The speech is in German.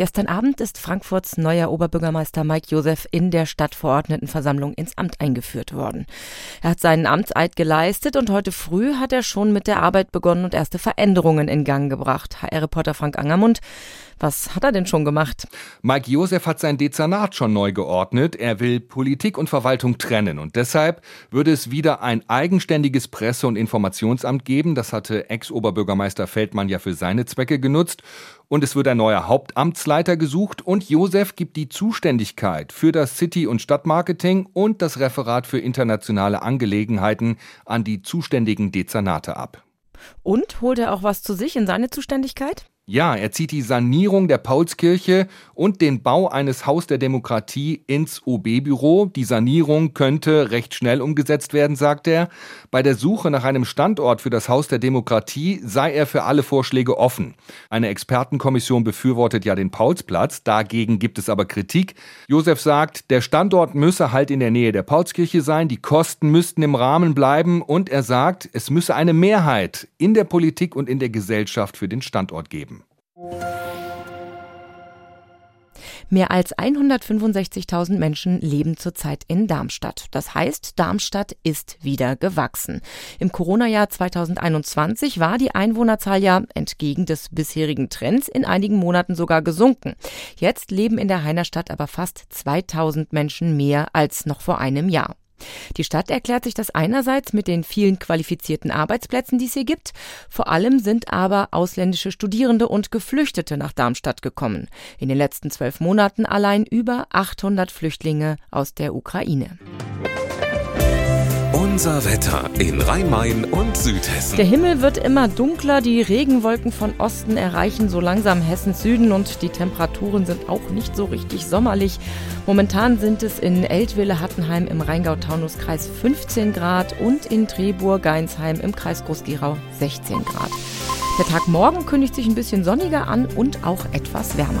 Gestern Abend ist Frankfurts neuer Oberbürgermeister Mike Josef in der Stadtverordnetenversammlung ins Amt eingeführt worden. Er hat seinen Amtseid geleistet und heute früh hat er schon mit der Arbeit begonnen und erste Veränderungen in Gang gebracht. HR-Reporter Frank Angermund was hat er denn schon gemacht? Mike Josef hat sein Dezernat schon neu geordnet. Er will Politik und Verwaltung trennen. Und deshalb würde es wieder ein eigenständiges Presse- und Informationsamt geben. Das hatte Ex-Oberbürgermeister Feldmann ja für seine Zwecke genutzt. Und es wird ein neuer Hauptamtsleiter gesucht. Und Josef gibt die Zuständigkeit für das City- und Stadtmarketing und das Referat für internationale Angelegenheiten an die zuständigen Dezernate ab. Und holt er auch was zu sich in seine Zuständigkeit? Ja, er zieht die Sanierung der Paulskirche und den Bau eines Haus der Demokratie ins OB-Büro. Die Sanierung könnte recht schnell umgesetzt werden, sagt er. Bei der Suche nach einem Standort für das Haus der Demokratie sei er für alle Vorschläge offen. Eine Expertenkommission befürwortet ja den Paulsplatz, dagegen gibt es aber Kritik. Josef sagt, der Standort müsse halt in der Nähe der Paulskirche sein, die Kosten müssten im Rahmen bleiben und er sagt, es müsse eine Mehrheit in der Politik und in der Gesellschaft für den Standort geben. Mehr als 165.000 Menschen leben zurzeit in Darmstadt. Das heißt, Darmstadt ist wieder gewachsen. Im Corona-Jahr 2021 war die Einwohnerzahl ja entgegen des bisherigen Trends in einigen Monaten sogar gesunken. Jetzt leben in der Heinerstadt aber fast 2000 Menschen mehr als noch vor einem Jahr. Die Stadt erklärt sich das einerseits mit den vielen qualifizierten Arbeitsplätzen, die es hier gibt. Vor allem sind aber ausländische Studierende und Geflüchtete nach Darmstadt gekommen. In den letzten zwölf Monaten allein über 800 Flüchtlinge aus der Ukraine. Unser Wetter in Rhein-Main und Südhessen. Der Himmel wird immer dunkler, die Regenwolken von Osten erreichen so langsam Hessens Süden und die Temperaturen sind auch nicht so richtig sommerlich. Momentan sind es in Eltville-Hattenheim im Rheingau-Taunus-Kreis 15 Grad und in Trebur-Geinsheim im Kreis Groß-Gerau 16 Grad. Der Tag morgen kündigt sich ein bisschen sonniger an und auch etwas wärmer.